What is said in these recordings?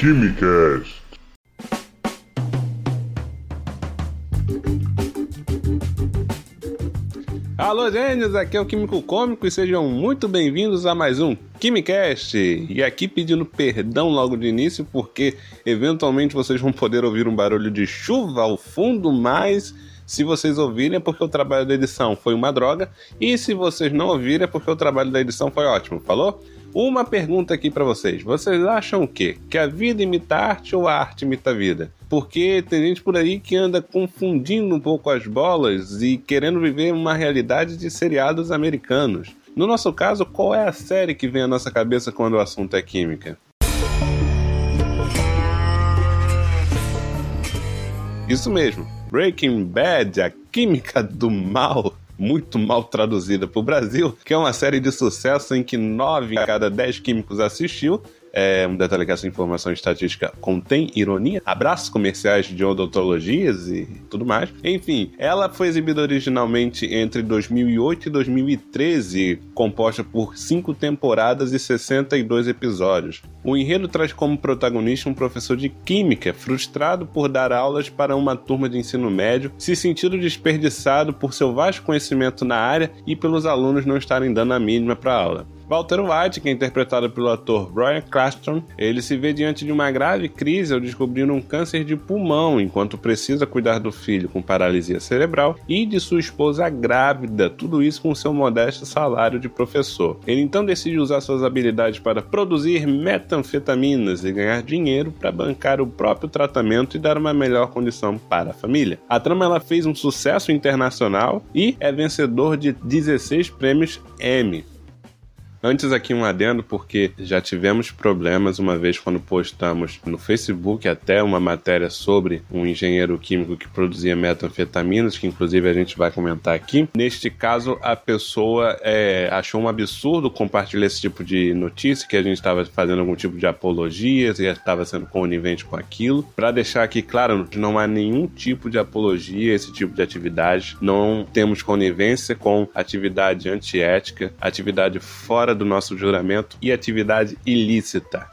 Quimicast. Alô, gênios! Aqui é o Químico Cômico e sejam muito bem-vindos a mais um Quimicast. E aqui pedindo perdão logo de início, porque eventualmente vocês vão poder ouvir um barulho de chuva ao fundo, mas se vocês ouvirem é porque o trabalho da edição foi uma droga, e se vocês não ouvirem é porque o trabalho da edição foi ótimo, falou? Uma pergunta aqui para vocês. Vocês acham o quê? Que a vida imita a arte ou a arte imita a vida? Porque tem gente por aí que anda confundindo um pouco as bolas e querendo viver uma realidade de seriados americanos. No nosso caso, qual é a série que vem à nossa cabeça quando o assunto é química? Isso mesmo, Breaking Bad, a química do mal muito mal traduzida para o Brasil, que é uma série de sucesso em que nove em cada dez químicos assistiu é, um detalhe que essa informação estatística contém ironia, abraços comerciais de odontologias e tudo mais. Enfim, ela foi exibida originalmente entre 2008 e 2013, composta por cinco temporadas e 62 episódios. O enredo traz como protagonista um professor de química frustrado por dar aulas para uma turma de ensino médio, se sentindo desperdiçado por seu vasto conhecimento na área e pelos alunos não estarem dando a mínima para a aula. Walter White, que é interpretado pelo ator Brian Cranston, ele se vê diante de uma grave crise ao descobrir um câncer de pulmão, enquanto precisa cuidar do filho com paralisia cerebral e de sua esposa grávida, tudo isso com seu modesto salário de professor. Ele então decide usar suas habilidades para produzir metanfetaminas e ganhar dinheiro para bancar o próprio tratamento e dar uma melhor condição para a família. A trama ela fez um sucesso internacional e é vencedor de 16 prêmios Emmy. Antes aqui um adendo, porque já tivemos problemas uma vez quando postamos no Facebook até uma matéria sobre um engenheiro químico que produzia metanfetaminas, que inclusive a gente vai comentar aqui. Neste caso, a pessoa é, achou um absurdo compartilhar esse tipo de notícia, que a gente estava fazendo algum tipo de apologia, e estava sendo conivente com aquilo. Para deixar aqui claro, não há nenhum tipo de apologia esse tipo de atividade. Não temos conivência com atividade antiética, atividade fora fora do nosso juramento e atividade ilícita.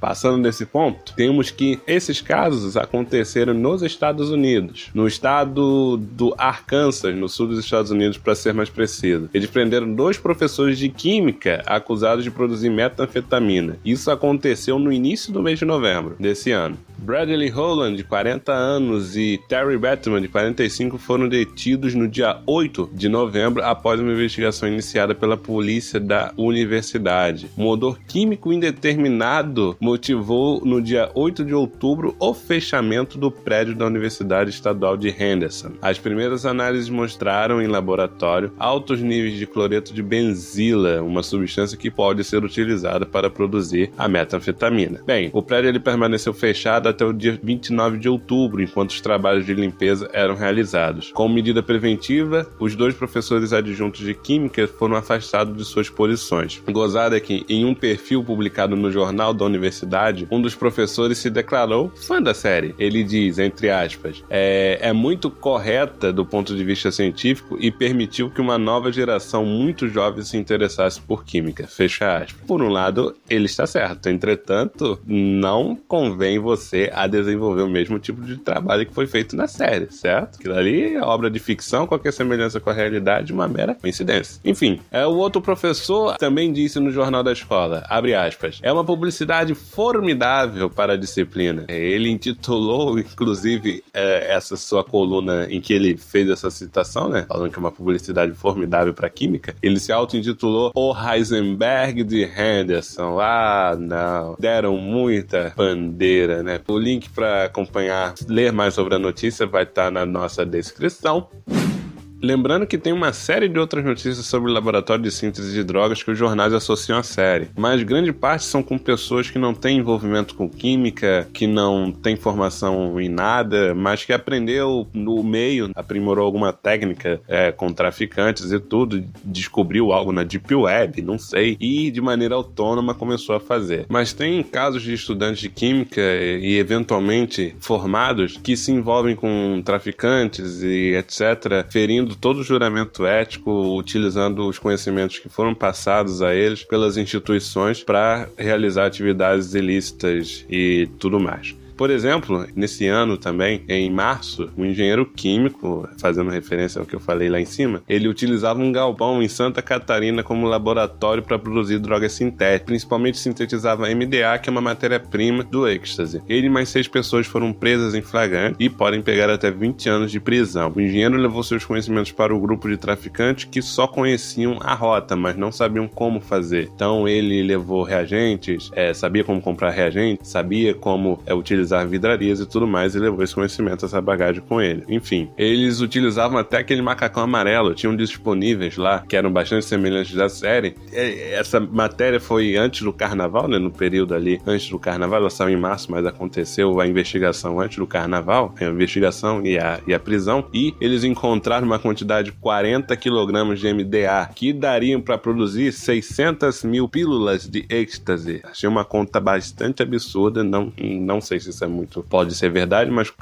Passando desse ponto, temos que esses casos aconteceram nos Estados Unidos, no estado do Arkansas, no sul dos Estados Unidos, para ser mais preciso. Eles prenderam dois professores de química acusados de produzir metanfetamina. Isso aconteceu no início do mês de novembro desse ano. Bradley Holland, de 40 anos, e Terry Batman, de 45, foram detidos no dia 8 de novembro após uma investigação iniciada pela polícia da universidade. Um odor químico indeterminado motivou no dia 8 de outubro o fechamento do prédio da Universidade Estadual de Henderson. As primeiras análises mostraram em laboratório altos níveis de cloreto de benzila, uma substância que pode ser utilizada para produzir a metanfetamina. Bem, o prédio ele permaneceu fechado até o dia 29 de outubro, enquanto os trabalhos de limpeza eram realizados. Como medida preventiva, os dois professores adjuntos de Química foram afastados de suas posições. Gozada é que, em um perfil publicado no jornal da universidade, um dos professores se declarou fã da série. Ele diz, entre aspas, é, é muito correta do ponto de vista científico e permitiu que uma nova geração muito jovem se interessasse por química. Fecha aspas. Por um lado, ele está certo. Entretanto, não convém você a desenvolver o mesmo tipo de trabalho que foi feito na série, certo? Aquilo ali é obra de ficção, qualquer semelhança com a realidade, uma mera coincidência. Enfim, é, o outro professor também disse no jornal da escola, abre aspas, é uma publicidade formidável para a disciplina. Ele intitulou, inclusive, é, essa sua coluna em que ele fez essa citação, né? Falando que é uma publicidade formidável para química. Ele se auto-intitulou O Heisenberg de Henderson. Ah, não. Deram muita bandeira, né? O link para acompanhar, ler mais sobre a notícia vai estar tá na nossa descrição. Lembrando que tem uma série de outras notícias sobre o laboratório de síntese de drogas que os jornais associam à série, mas grande parte são com pessoas que não têm envolvimento com química, que não têm formação em nada, mas que aprendeu no meio, aprimorou alguma técnica é, com traficantes e tudo, descobriu algo na Deep Web, não sei, e de maneira autônoma começou a fazer. Mas tem casos de estudantes de química e eventualmente formados que se envolvem com traficantes e etc., ferindo todo o juramento ético, utilizando os conhecimentos que foram passados a eles pelas instituições para realizar atividades ilícitas e tudo mais. Por exemplo, nesse ano também, em março, um engenheiro químico, fazendo referência ao que eu falei lá em cima, ele utilizava um galpão em Santa Catarina como laboratório para produzir drogas sintéticas, principalmente sintetizava MDA, que é uma matéria-prima do êxtase. Ele e mais seis pessoas foram presas em flagrante e podem pegar até 20 anos de prisão. O engenheiro levou seus conhecimentos para o grupo de traficantes que só conheciam a rota, mas não sabiam como fazer. Então ele levou reagentes, é, sabia como comprar reagentes, sabia como é, utilizar utilizar vidrarias e tudo mais, e levou esse conhecimento, essa bagagem com ele. Enfim, eles utilizavam até aquele macacão amarelo, tinham disponíveis lá, que eram bastante semelhantes da série. Essa matéria foi antes do carnaval, né? No período ali, antes do carnaval, ela saiu em março, mas aconteceu a investigação antes do carnaval, a investigação e a, e a prisão, e eles encontraram uma quantidade de 40 quilogramas de MDA, que dariam para produzir 600 mil pílulas de êxtase. Achei uma conta bastante absurda, não, não sei se isso é muito. Pode ser verdade, mas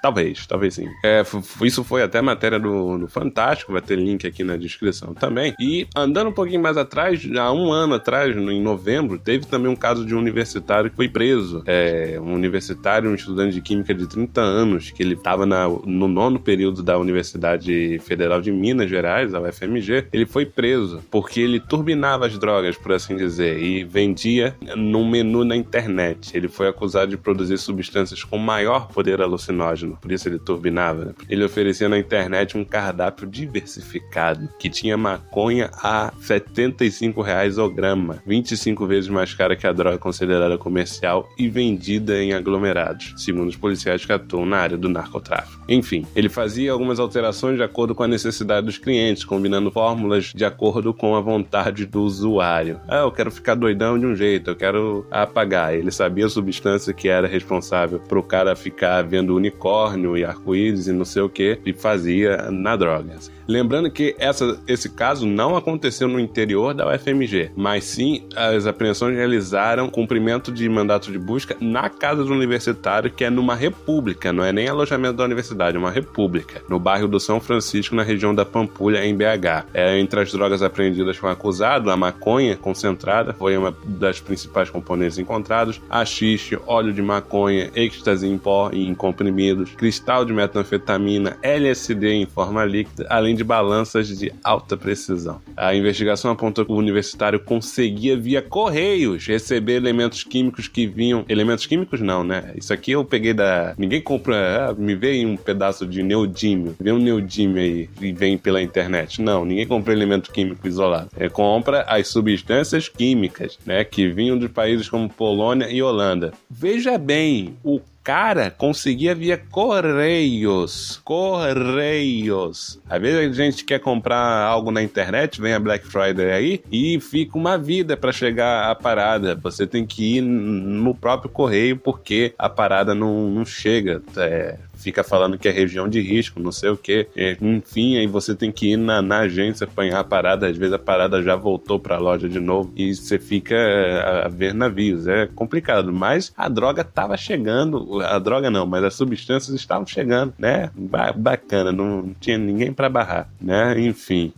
talvez, talvez sim. É, isso foi até matéria do, do Fantástico, vai ter link aqui na descrição também. E andando um pouquinho mais atrás, há um ano atrás, em novembro, teve também um caso de um universitário que foi preso. É, um universitário, um estudante de química de 30 anos, que ele estava no nono período da Universidade Federal de Minas Gerais, a UFMG, ele foi preso porque ele turbinava as drogas, por assim dizer, e vendia num menu na internet. Ele foi acusado de produzir substâncias com maior poder alucinógeno, por isso ele turbinava. Né? Ele oferecia na internet um cardápio diversificado que tinha maconha a 75 reais ao grama, 25 vezes mais cara que a droga considerada comercial e vendida em aglomerados, segundo os policiais que atuam na área do narcotráfico. Enfim, ele fazia algumas alterações de acordo com a necessidade dos clientes, combinando fórmulas de acordo com a vontade do usuário. Ah, eu quero ficar doidão de um jeito, eu quero apagar. Ele sabia a substância que era responsável responsável pro cara ficar vendo unicórnio e arco-íris e não sei o que, e fazia na droga. Lembrando que essa, esse caso não aconteceu no interior da UFMG, mas sim as apreensões realizaram cumprimento de mandato de busca na casa do universitário, que é numa república, não é nem alojamento da universidade, é uma república, no bairro do São Francisco, na região da Pampulha, em BH. É, entre as drogas apreendidas com o acusado, a maconha concentrada foi uma das principais componentes encontrados, a xixi, óleo de maconha, êxtase em pó e em comprimidos, cristal de metanfetamina, LSD em forma líquida, além de balanças de alta precisão. A investigação apontou que o universitário conseguia, via correios, receber elementos químicos que vinham. Elementos químicos, não, né? Isso aqui eu peguei da. Ninguém compra. Ah, me veio um pedaço de neodímio. Vem um neodímio aí e vem pela internet. Não, ninguém compra elemento químico isolado. É, compra as substâncias químicas, né? Que vinham de países como Polônia e Holanda. Veja bem, o cara conseguia via correios. Correios. Às vezes a gente quer comprar algo na internet, vem a Black Friday aí e fica uma vida para chegar a parada. Você tem que ir no próprio correio porque a parada não, não chega. É, fica falando que é região de risco, não sei o que. Enfim, aí você tem que ir na, na agência apanhar a parada, às vezes a parada já voltou para a loja de novo e você fica a, a, ver navios. É complicado, mas a droga tava chegando, a droga não, mas as substâncias estavam chegando, né? Ba bacana, não tinha ninguém para barrar, né? Enfim.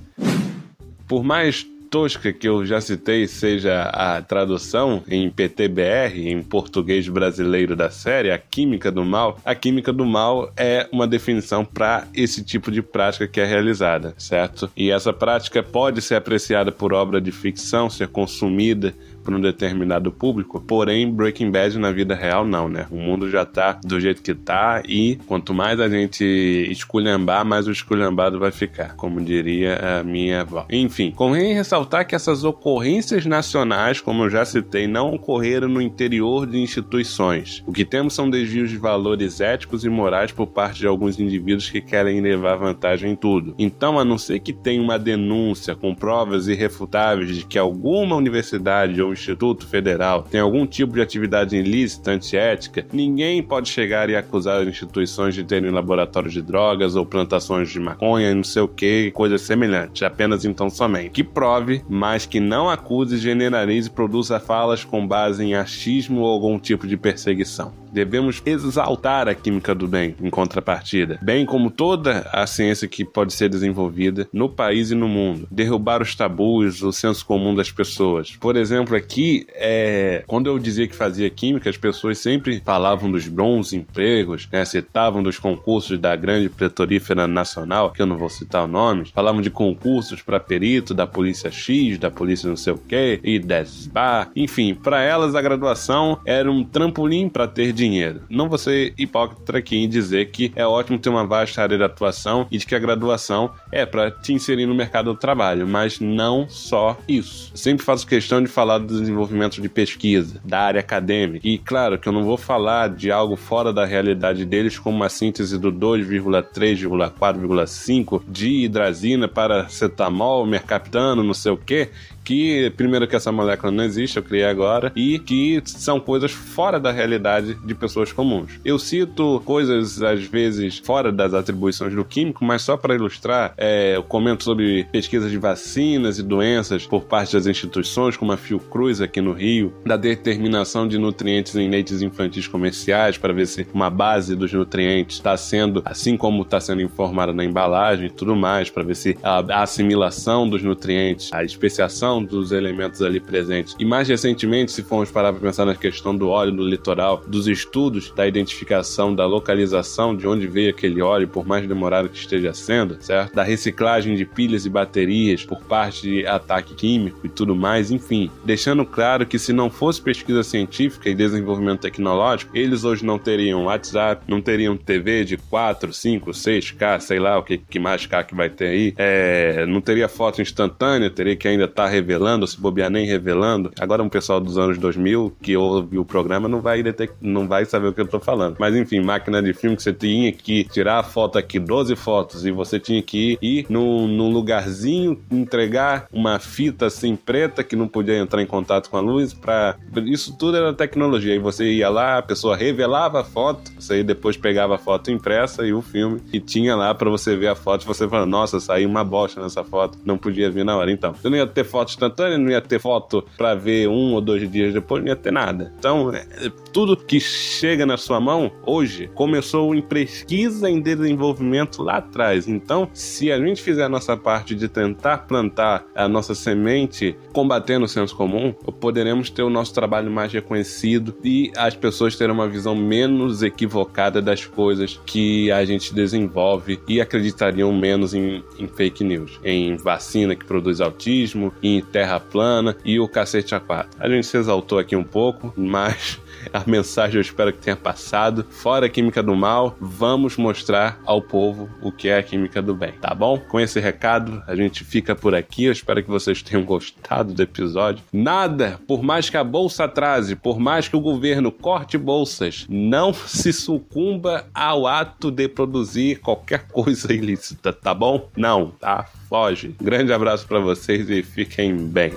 Por mais tosca que eu já citei seja a tradução em PTBR, em português brasileiro da série, a química do mal, a química do mal é uma definição para esse tipo de prática que é realizada, certo? E essa prática pode ser apreciada por obra de ficção, ser consumida para um determinado público, porém Breaking Bad na vida real não, né? O mundo já tá do jeito que tá e quanto mais a gente esculhambar, mais o esculhambado vai ficar, como diria a minha avó. Enfim, convém ressaltar que essas ocorrências nacionais, como eu já citei, não ocorreram no interior de instituições. O que temos são desvios de valores éticos e morais por parte de alguns indivíduos que querem levar vantagem em tudo. Então, a não ser que tenha uma denúncia com provas irrefutáveis de que alguma universidade ou Instituto Federal tem algum tipo de atividade ilícita, antiética, ninguém pode chegar e acusar instituições de terem laboratórios de drogas ou plantações de maconha e não sei o que, coisas semelhantes. Apenas então somente. Que prove, mas que não acuse, generalize e produza falas com base em achismo ou algum tipo de perseguição. Devemos exaltar a química do bem, em contrapartida, bem como toda a ciência que pode ser desenvolvida no país e no mundo. Derrubar os tabus, o senso comum das pessoas. Por exemplo, aqui, é... quando eu dizia que fazia química, as pessoas sempre falavam dos bons empregos, né? citavam dos concursos da grande pretorífera nacional, que eu não vou citar o nome, falavam de concursos para perito da polícia X, da polícia não sei o que, e desbar, enfim, para elas a graduação era um trampolim para ter dinheiro. Não vou ser hipócrita aqui em dizer que é ótimo ter uma vasta área de atuação e de que a graduação é para te inserir no mercado do trabalho, mas não só isso. Sempre faço questão de falar do desenvolvimento de pesquisa, da área acadêmica. E claro que eu não vou falar de algo fora da realidade deles, como uma síntese do 2,3,4,5 de hidrazina para cetamol, mercaptano, não sei o que, que, primeiro, que essa molécula não existe, eu criei agora, e que são coisas fora da realidade de pessoas comuns. Eu cito coisas, às vezes, fora das atribuições do químico, mas só para ilustrar, é, eu comento sobre pesquisas de vacinas e doenças por parte das instituições, como a Fiocruz aqui no Rio, da determinação de nutrientes em leites infantis comerciais, para ver se uma base dos nutrientes está sendo, assim como está sendo informada na embalagem e tudo mais, para ver se a assimilação dos nutrientes, a especiação dos elementos ali presentes. E mais recentemente, se formos parar para pensar na questão do óleo no litoral, dos estudos da identificação, da localização de onde veio aquele óleo, por mais demorado que esteja sendo, certo? Da reciclagem de pilhas e baterias por parte de ataque químico e tudo mais, enfim, deixando claro que se não fosse pesquisa científica e desenvolvimento tecnológico, eles hoje não teriam WhatsApp, não teriam TV de 4, 5, 6K, sei lá o que, que mais K que vai ter aí, é, não teria foto instantânea, teria que ainda estar tá revelando, se bobear nem revelando. Agora um pessoal dos anos 2000 que ouve o programa não vai detect... não vai saber o que eu tô falando. Mas enfim, máquina de filme que você tinha que tirar a foto aqui, 12 fotos, e você tinha que ir num, num lugarzinho, entregar uma fita assim preta que não podia entrar em contato com a luz para isso tudo era tecnologia. Aí você ia lá, a pessoa revelava a foto, você depois pegava a foto impressa e o filme e tinha lá para você ver a foto, você falando, nossa, saiu uma bosta nessa foto, não podia vir na hora. Então, você não ia ter foto instantânea, não ia ter foto para ver um ou dois dias depois, não ia ter nada. Então, é, tudo que chega na sua mão hoje começou em pesquisa em desenvolvimento lá atrás. Então, se a gente fizer a nossa parte de tentar plantar a nossa semente combatendo o senso comum, poderemos ter o nosso trabalho mais reconhecido e as pessoas terão uma visão menos equivocada das coisas que a gente desenvolve e acreditariam menos em, em fake news, em vacina que produz autismo, em terra plana e o cacete a quatro. A gente se exaltou aqui um pouco, mas a mensagem eu espero que tenha passado. Fora a química do mal, vamos mostrar ao povo o que é a química do bem, tá bom? Com esse recado, a gente fica por aqui. Eu espero que vocês tenham gostado do episódio. Nada, por mais que a bolsa atrase, por mais que o governo corte bolsas, não se sucumba ao ato de produzir qualquer coisa ilícita, tá bom? Não, tá? Foge. Grande abraço para vocês e fiquem bem.